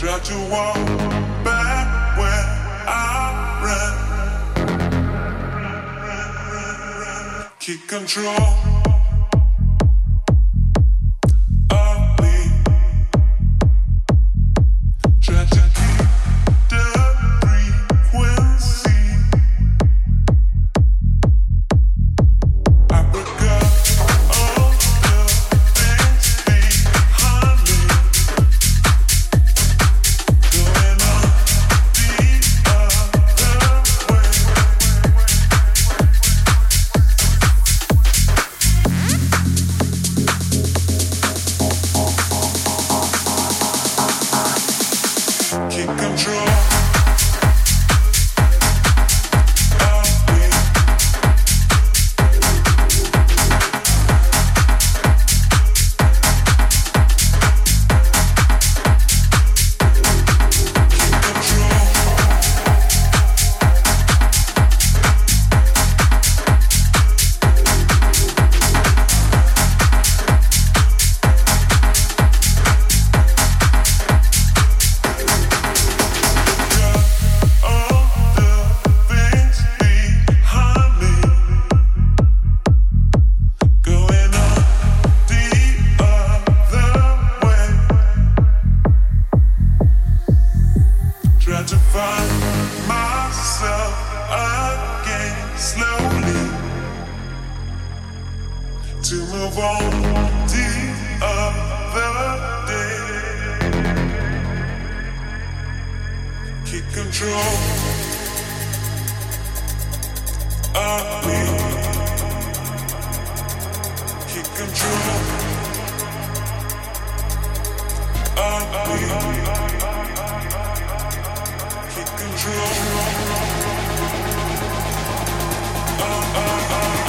Try to walk back where I ran. Keep control. Control To find myself again slowly to move on the other day. Keep control of me. Keep control of me. Control. Turn up the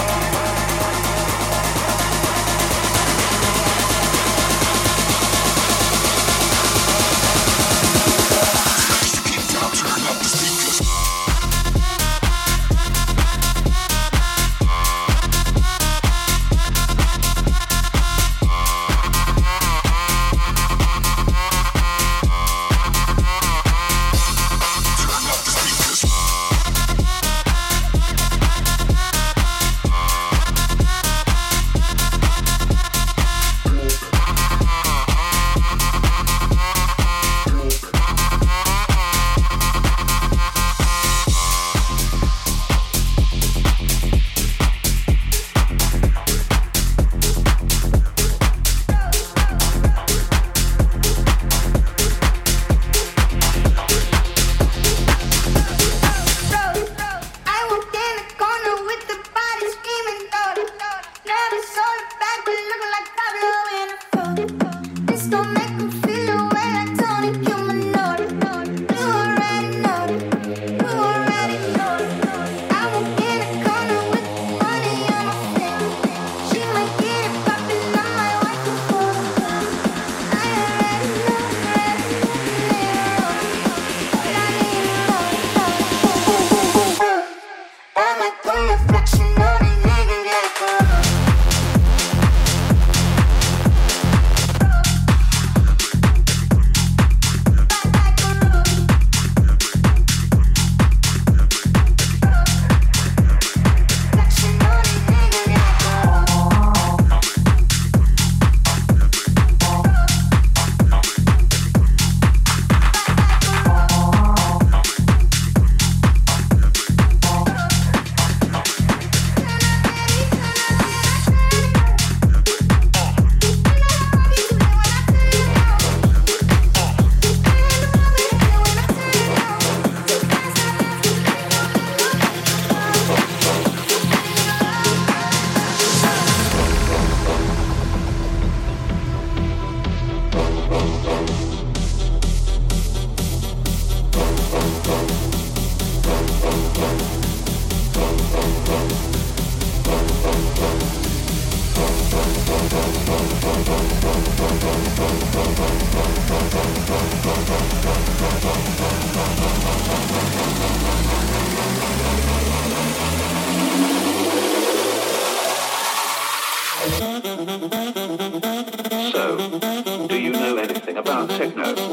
So, do you know anything about techno?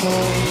Thank